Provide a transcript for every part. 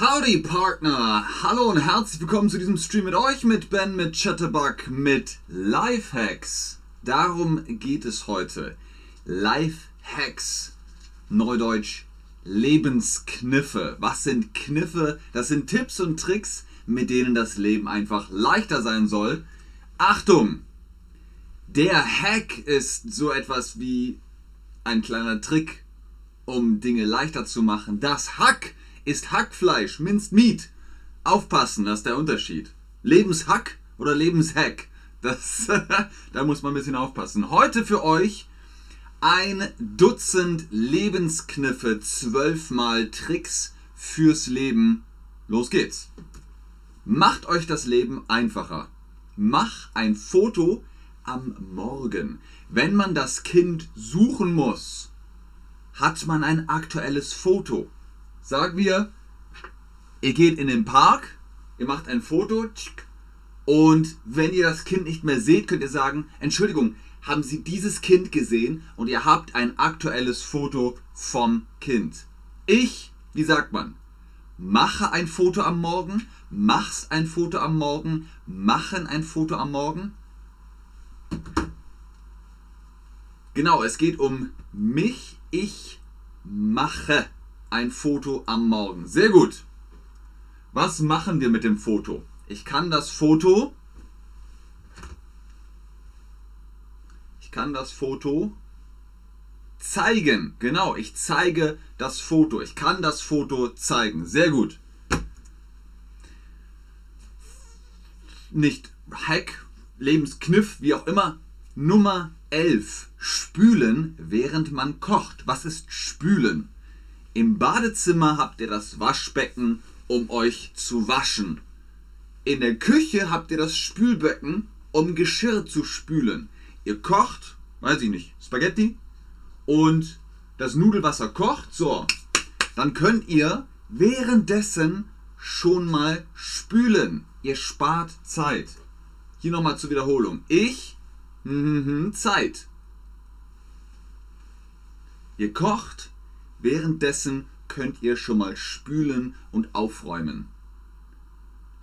Howdy Partner! Hallo und herzlich willkommen zu diesem Stream mit euch, mit Ben, mit Chatterbug, mit Lifehacks. Darum geht es heute. Lifehacks. Neudeutsch Lebenskniffe. Was sind Kniffe? Das sind Tipps und Tricks, mit denen das Leben einfach leichter sein soll. Achtung! Der Hack ist so etwas wie ein kleiner Trick, um Dinge leichter zu machen. Das Hack ist Hackfleisch, Minced Meat. Aufpassen, das ist der Unterschied. Lebenshack oder Lebenshack. Das, da muss man ein bisschen aufpassen. Heute für euch ein Dutzend Lebenskniffe, zwölfmal Tricks fürs Leben. Los geht's. Macht euch das Leben einfacher. Mach ein Foto am Morgen. Wenn man das Kind suchen muss, hat man ein aktuelles Foto. Sagen wir, ihr geht in den Park, ihr macht ein Foto und wenn ihr das Kind nicht mehr seht, könnt ihr sagen, Entschuldigung, haben Sie dieses Kind gesehen und ihr habt ein aktuelles Foto vom Kind. Ich, wie sagt man, mache ein Foto am Morgen, machst ein Foto am Morgen, machen ein Foto am Morgen. Genau, es geht um mich, ich mache ein Foto am Morgen. Sehr gut. Was machen wir mit dem Foto? Ich kann das Foto ich kann das Foto zeigen. Genau, ich zeige das Foto. Ich kann das Foto zeigen. Sehr gut. Nicht Hack, Lebenskniff, wie auch immer. Nummer 11. Spülen, während man kocht. Was ist Spülen? Im Badezimmer habt ihr das Waschbecken, um euch zu waschen. In der Küche habt ihr das Spülbecken, um Geschirr zu spülen. Ihr kocht, weiß ich nicht, Spaghetti und das Nudelwasser kocht, so, dann könnt ihr währenddessen schon mal spülen. Ihr spart Zeit. Hier nochmal zur Wiederholung. Ich, mm, Zeit. Ihr kocht, währenddessen könnt ihr schon mal spülen und aufräumen.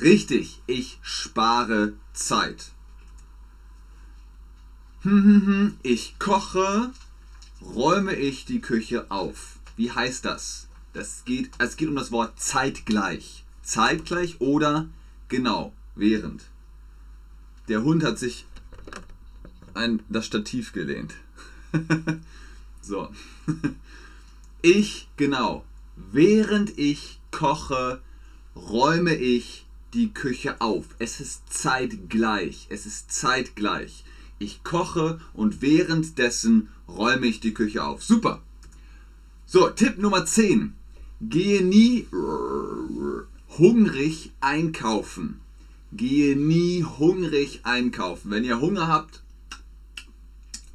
Richtig, ich spare Zeit. Ich koche, räume ich die Küche auf. Wie heißt das? Das geht, es geht um das Wort zeitgleich. Zeitgleich oder genau, während. Der Hund hat sich an das Stativ gelehnt. so. Ich, genau, während ich koche, räume ich die Küche auf. Es ist zeitgleich. Es ist zeitgleich. Ich koche und währenddessen räume ich die Küche auf. Super. So, Tipp Nummer 10. Gehe nie hungrig einkaufen. Gehe nie hungrig einkaufen. Wenn ihr Hunger habt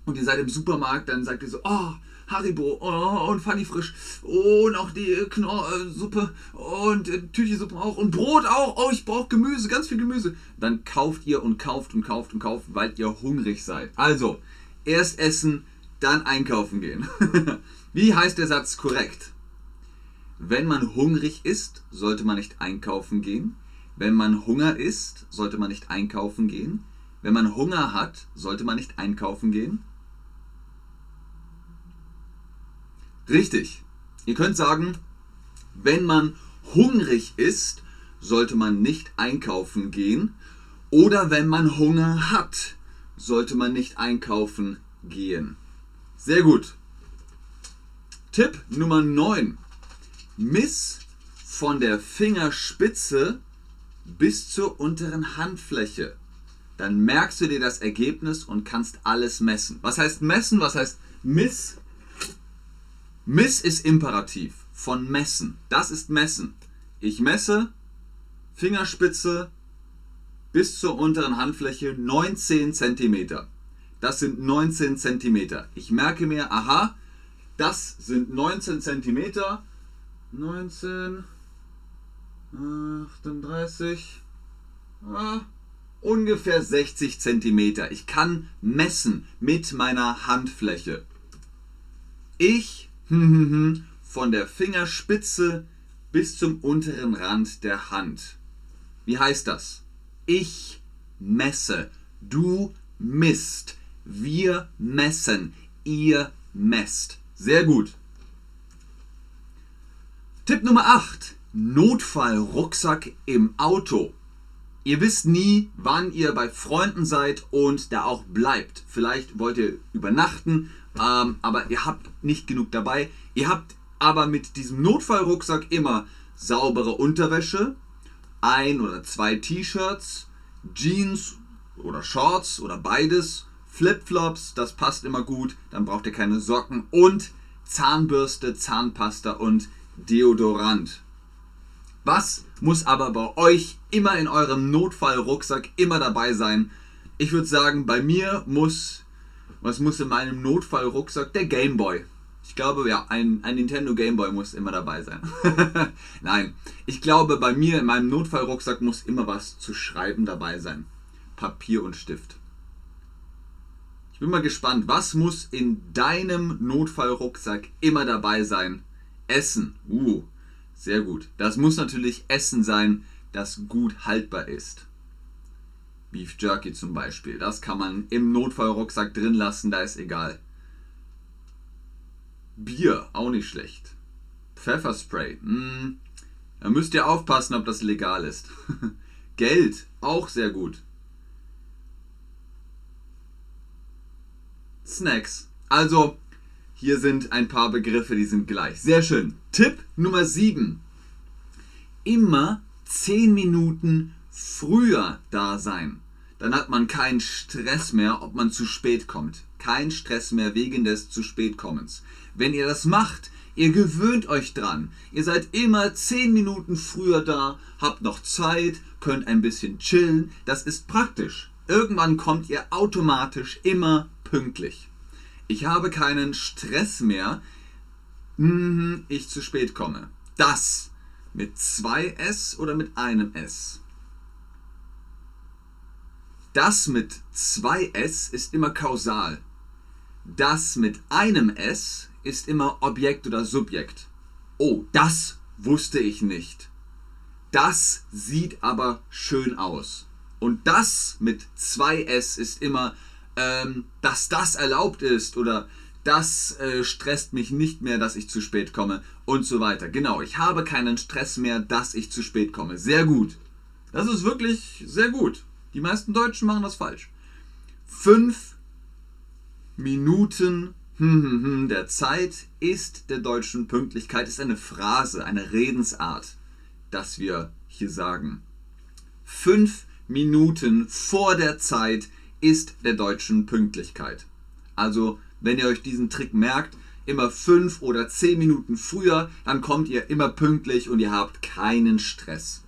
und ihr seid im Supermarkt, dann sagt ihr so, oh, Haribo oh, und Funny Frisch und auch die Knorrsuppe und äh, Tüchesuppe auch und Brot auch. Oh, ich brauche Gemüse, ganz viel Gemüse. Dann kauft ihr und kauft und kauft und kauft, weil ihr hungrig seid. Also, erst essen, dann einkaufen gehen. Wie heißt der Satz korrekt? Wenn man hungrig ist, sollte man nicht einkaufen gehen. Wenn man Hunger isst, sollte man nicht einkaufen gehen. Wenn man Hunger hat, sollte man nicht einkaufen gehen. Richtig. Ihr könnt sagen, wenn man hungrig ist, sollte man nicht einkaufen gehen. Oder wenn man Hunger hat, sollte man nicht einkaufen gehen. Sehr gut. Tipp Nummer 9. Miss von der Fingerspitze bis zur unteren Handfläche. Dann merkst du dir das Ergebnis und kannst alles messen. Was heißt messen? Was heißt miss? Miss ist Imperativ von messen. Das ist messen. Ich messe Fingerspitze bis zur unteren Handfläche 19 cm. Das sind 19 cm. Ich merke mir, aha, das sind 19 cm. 19, 38, ah, ungefähr 60 cm. Ich kann messen mit meiner Handfläche. Ich von der Fingerspitze bis zum unteren Rand der Hand. Wie heißt das? Ich messe, du misst, wir messen, ihr messt. Sehr gut. Tipp Nummer 8. Notfallrucksack im Auto. Ihr wisst nie, wann ihr bei Freunden seid und da auch bleibt. Vielleicht wollt ihr übernachten, ähm, aber ihr habt nicht genug dabei. Ihr habt aber mit diesem Notfallrucksack immer saubere Unterwäsche, ein oder zwei T-Shirts, Jeans oder Shorts oder beides, Flipflops, das passt immer gut, dann braucht ihr keine Socken und Zahnbürste, Zahnpasta und Deodorant. Was muss aber bei euch immer in eurem Notfallrucksack immer dabei sein? Ich würde sagen, bei mir muss, was muss in meinem Notfallrucksack? Der Gameboy. Ich glaube, ja, ein, ein Nintendo Gameboy muss immer dabei sein. Nein, ich glaube, bei mir in meinem Notfallrucksack muss immer was zu schreiben dabei sein. Papier und Stift. Ich bin mal gespannt, was muss in deinem Notfallrucksack immer dabei sein? Essen. Uh, sehr gut. Das muss natürlich Essen sein, das gut haltbar ist. Beef Jerky zum Beispiel. Das kann man im Notfallrucksack drin lassen, da ist egal. Bier, auch nicht schlecht. Pfefferspray, mm, da müsst ihr aufpassen, ob das legal ist. Geld, auch sehr gut. Snacks. Also, hier sind ein paar Begriffe, die sind gleich. Sehr schön. Tipp Nummer 7. Immer 10 Minuten früher da sein. Dann hat man keinen Stress mehr, ob man zu spät kommt. Kein Stress mehr wegen des zu spät kommens. Wenn ihr das macht, ihr gewöhnt euch dran. Ihr seid immer 10 Minuten früher da, habt noch Zeit, könnt ein bisschen chillen. Das ist praktisch. Irgendwann kommt ihr automatisch immer pünktlich. Ich habe keinen Stress mehr, mhm, ich zu spät komme. Das mit zwei S oder mit einem S? Das mit zwei S ist immer kausal. Das mit einem S ist immer Objekt oder Subjekt. Oh, das wusste ich nicht. Das sieht aber schön aus. Und das mit zwei S ist immer ähm, dass das erlaubt ist oder das äh, stresst mich nicht mehr, dass ich zu spät komme und so weiter. Genau, ich habe keinen Stress mehr, dass ich zu spät komme. Sehr gut. Das ist wirklich sehr gut. Die meisten Deutschen machen das falsch. Fünf Minuten hm, hm, hm, der Zeit ist der deutschen Pünktlichkeit, ist eine Phrase, eine Redensart, dass wir hier sagen. Fünf Minuten vor der Zeit ist der deutschen Pünktlichkeit. Also, wenn ihr euch diesen Trick merkt, immer fünf oder zehn Minuten früher, dann kommt ihr immer pünktlich und ihr habt keinen Stress.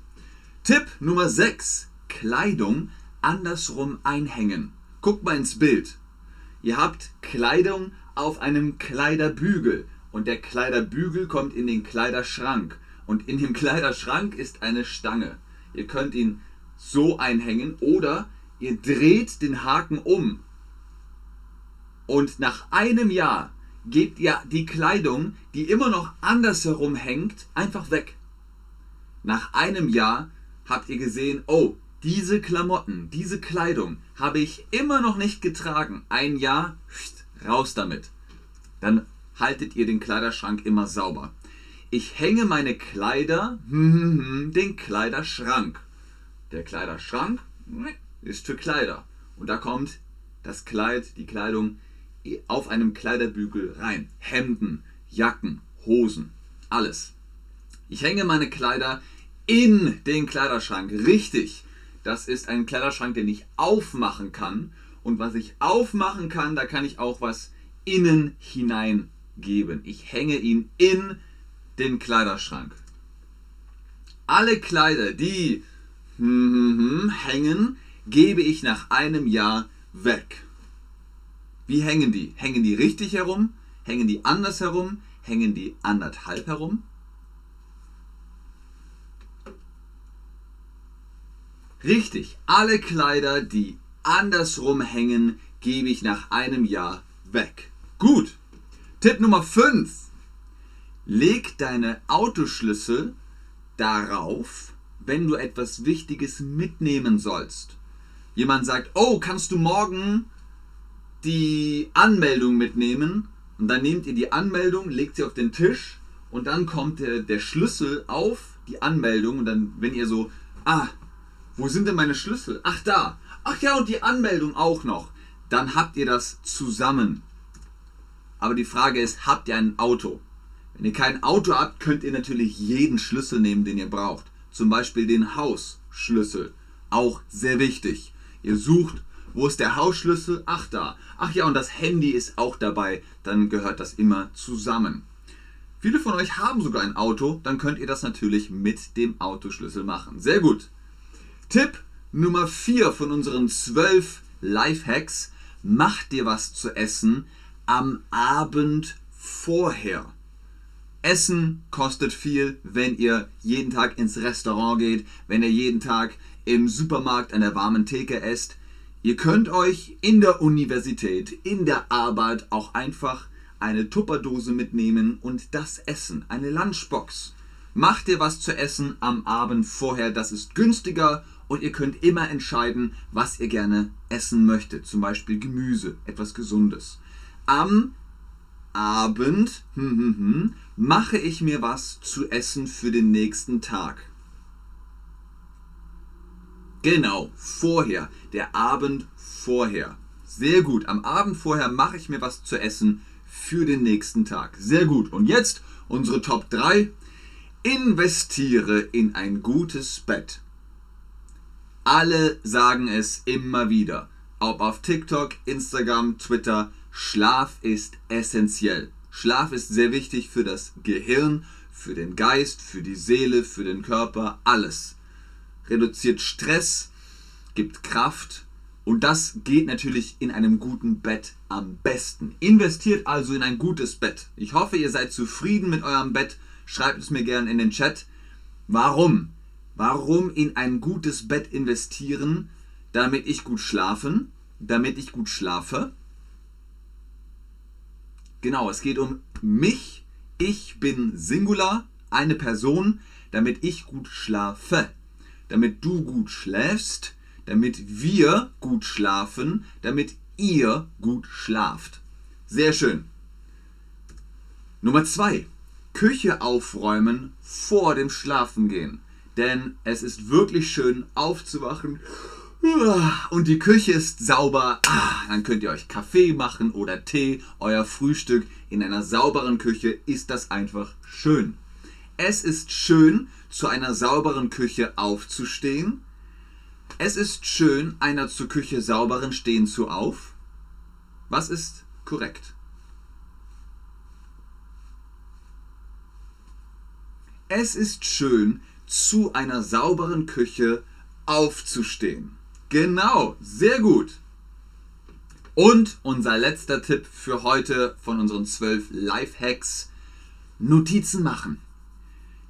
Tipp Nummer 6. Kleidung andersrum einhängen. Guckt mal ins Bild. Ihr habt Kleidung auf einem Kleiderbügel und der Kleiderbügel kommt in den Kleiderschrank und in dem Kleiderschrank ist eine Stange. Ihr könnt ihn so einhängen oder ihr dreht den Haken um und nach einem Jahr gebt ihr die Kleidung, die immer noch andersherum hängt, einfach weg. Nach einem Jahr habt ihr gesehen, oh, diese Klamotten, diese Kleidung habe ich immer noch nicht getragen. Ein Jahr, raus damit. Dann haltet ihr den Kleiderschrank immer sauber. Ich hänge meine Kleider, den Kleiderschrank. Der Kleiderschrank ist für Kleider. Und da kommt das Kleid, die Kleidung auf einem Kleiderbügel rein. Hemden, Jacken, Hosen, alles. Ich hänge meine Kleider in den Kleiderschrank. Richtig. Das ist ein Kleiderschrank, den ich aufmachen kann. Und was ich aufmachen kann, da kann ich auch was innen hineingeben. Ich hänge ihn in den Kleiderschrank. Alle Kleider, die hm, hm, hm, hängen, gebe ich nach einem Jahr weg. Wie hängen die? Hängen die richtig herum? Hängen die anders herum? Hängen die anderthalb herum? Richtig, alle Kleider, die andersrum hängen, gebe ich nach einem Jahr weg. Gut. Tipp Nummer 5. Leg deine Autoschlüssel darauf, wenn du etwas Wichtiges mitnehmen sollst. Jemand sagt, oh, kannst du morgen die Anmeldung mitnehmen? Und dann nehmt ihr die Anmeldung, legt sie auf den Tisch und dann kommt der, der Schlüssel auf die Anmeldung und dann, wenn ihr so, ah, wo sind denn meine Schlüssel? Ach da, ach ja und die Anmeldung auch noch, dann habt ihr das zusammen. Aber die Frage ist, habt ihr ein Auto? Wenn ihr kein Auto habt, könnt ihr natürlich jeden Schlüssel nehmen, den ihr braucht. Zum Beispiel den Hausschlüssel. Auch sehr wichtig. Ihr sucht, wo ist der Hausschlüssel? Ach da. Ach ja, und das Handy ist auch dabei. Dann gehört das immer zusammen. Viele von euch haben sogar ein Auto, dann könnt ihr das natürlich mit dem Autoschlüssel machen. Sehr gut. Tipp Nummer 4 von unseren 12 Lifehacks. Macht dir was zu essen am Abend vorher. Essen kostet viel, wenn ihr jeden Tag ins Restaurant geht, wenn ihr jeden Tag im Supermarkt an der warmen Theke esst. Ihr könnt euch in der Universität, in der Arbeit auch einfach eine Tupperdose mitnehmen und das essen, eine Lunchbox. Macht ihr was zu essen am Abend vorher, das ist günstiger und ihr könnt immer entscheiden, was ihr gerne essen möchtet. Zum Beispiel Gemüse, etwas Gesundes. Am Abend hm, hm, hm, mache ich mir was zu essen für den nächsten Tag. Genau, vorher, der Abend vorher. Sehr gut, am Abend vorher mache ich mir was zu essen für den nächsten Tag. Sehr gut. Und jetzt unsere Top 3. Investiere in ein gutes Bett. Alle sagen es immer wieder. Ob auf TikTok, Instagram, Twitter. Schlaf ist essentiell. Schlaf ist sehr wichtig für das Gehirn, für den Geist, für die Seele, für den Körper, alles. Reduziert Stress, gibt Kraft und das geht natürlich in einem guten Bett am besten. Investiert also in ein gutes Bett. Ich hoffe, ihr seid zufrieden mit eurem Bett. Schreibt es mir gerne in den Chat. Warum? Warum in ein gutes Bett investieren? Damit ich gut schlafen, damit ich gut schlafe. Genau, es geht um mich. Ich bin Singular, eine Person, damit ich gut schlafe. Damit du gut schläfst, damit wir gut schlafen, damit ihr gut schlaft. Sehr schön. Nummer zwei: Küche aufräumen vor dem Schlafengehen. Denn es ist wirklich schön aufzuwachen und die Küche ist sauber. Ah, dann könnt ihr euch Kaffee machen oder Tee, euer Frühstück. In einer sauberen Küche ist das einfach schön. Es ist schön, zu einer sauberen Küche aufzustehen es ist schön, einer zur Küche sauberen stehen zu auf. Was ist korrekt? Es ist schön, zu einer sauberen Küche aufzustehen. Genau, sehr gut. Und unser letzter Tipp für heute von unseren zwölf Life-Hacks: Notizen machen.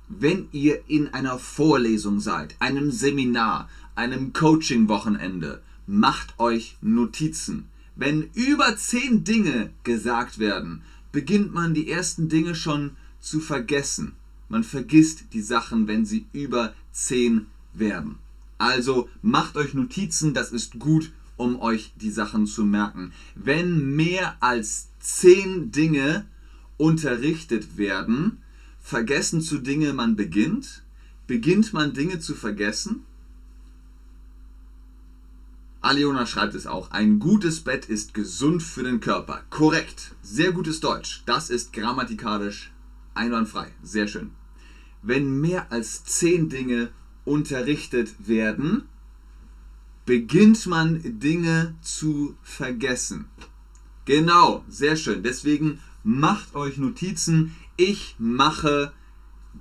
Wenn ihr in einer Vorlesung seid, einem Seminar, einem Coaching-Wochenende. Macht euch Notizen. Wenn über zehn Dinge gesagt werden, beginnt man die ersten Dinge schon zu vergessen. Man vergisst die Sachen, wenn sie über zehn werden. Also macht euch Notizen, das ist gut, um euch die Sachen zu merken. Wenn mehr als zehn Dinge unterrichtet werden, vergessen zu Dinge man beginnt, beginnt man Dinge zu vergessen, Aliona schreibt es auch. Ein gutes Bett ist gesund für den Körper. Korrekt. Sehr gutes Deutsch. Das ist grammatikalisch einwandfrei. Sehr schön. Wenn mehr als zehn Dinge unterrichtet werden, beginnt man Dinge zu vergessen. Genau, sehr schön. Deswegen macht euch Notizen. Ich mache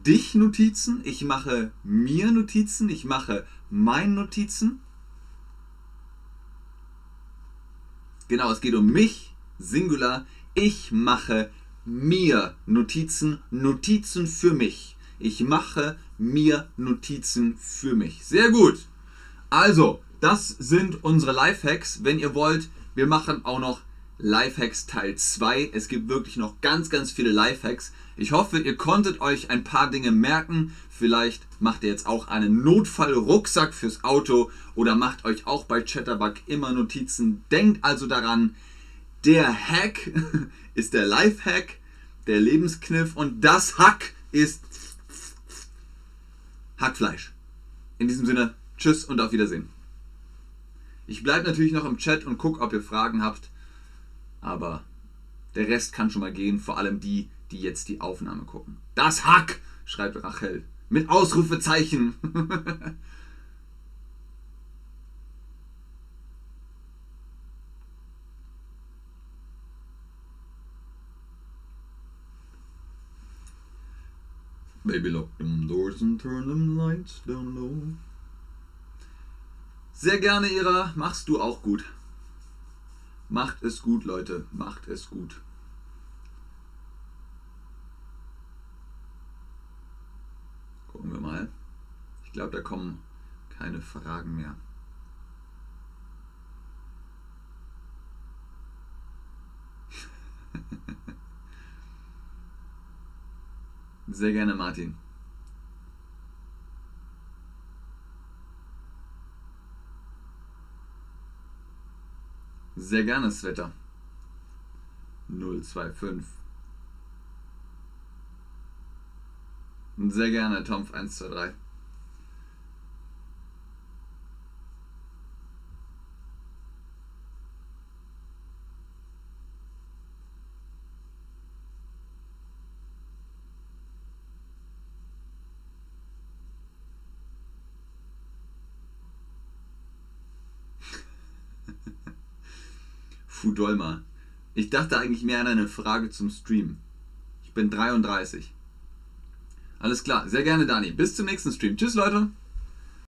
dich Notizen. Ich mache mir Notizen. Ich mache mein Notizen. Genau, es geht um mich, Singular. Ich mache mir Notizen, Notizen für mich. Ich mache mir Notizen für mich. Sehr gut. Also, das sind unsere Lifehacks. Wenn ihr wollt, wir machen auch noch Lifehacks Teil 2. Es gibt wirklich noch ganz, ganz viele Lifehacks. Ich hoffe, ihr konntet euch ein paar Dinge merken. Vielleicht macht ihr jetzt auch einen Notfallrucksack fürs Auto oder macht euch auch bei Chatterbug immer Notizen. Denkt also daran, der Hack ist der Lifehack, der Lebenskniff und das Hack ist Hackfleisch. In diesem Sinne, tschüss und auf Wiedersehen. Ich bleibe natürlich noch im Chat und gucke, ob ihr Fragen habt. Aber der Rest kann schon mal gehen, vor allem die, die jetzt die Aufnahme gucken. Das Hack, schreibt Rachel. Mit Ausrufezeichen. Baby, lock them doors and turn them lights down low. Sehr gerne, Ira. Machst du auch gut. Macht es gut, Leute. Macht es gut. Gucken wir mal. Ich glaube, da kommen keine Fragen mehr. Sehr gerne, Martin. Sehr gerne, Sweater. 025. Sehr gerne, Tomf 123. Fudolma. Ich dachte eigentlich mehr an eine Frage zum Stream. Ich bin 33. Alles klar, sehr gerne Dani. Bis zum nächsten Stream. Tschüss Leute.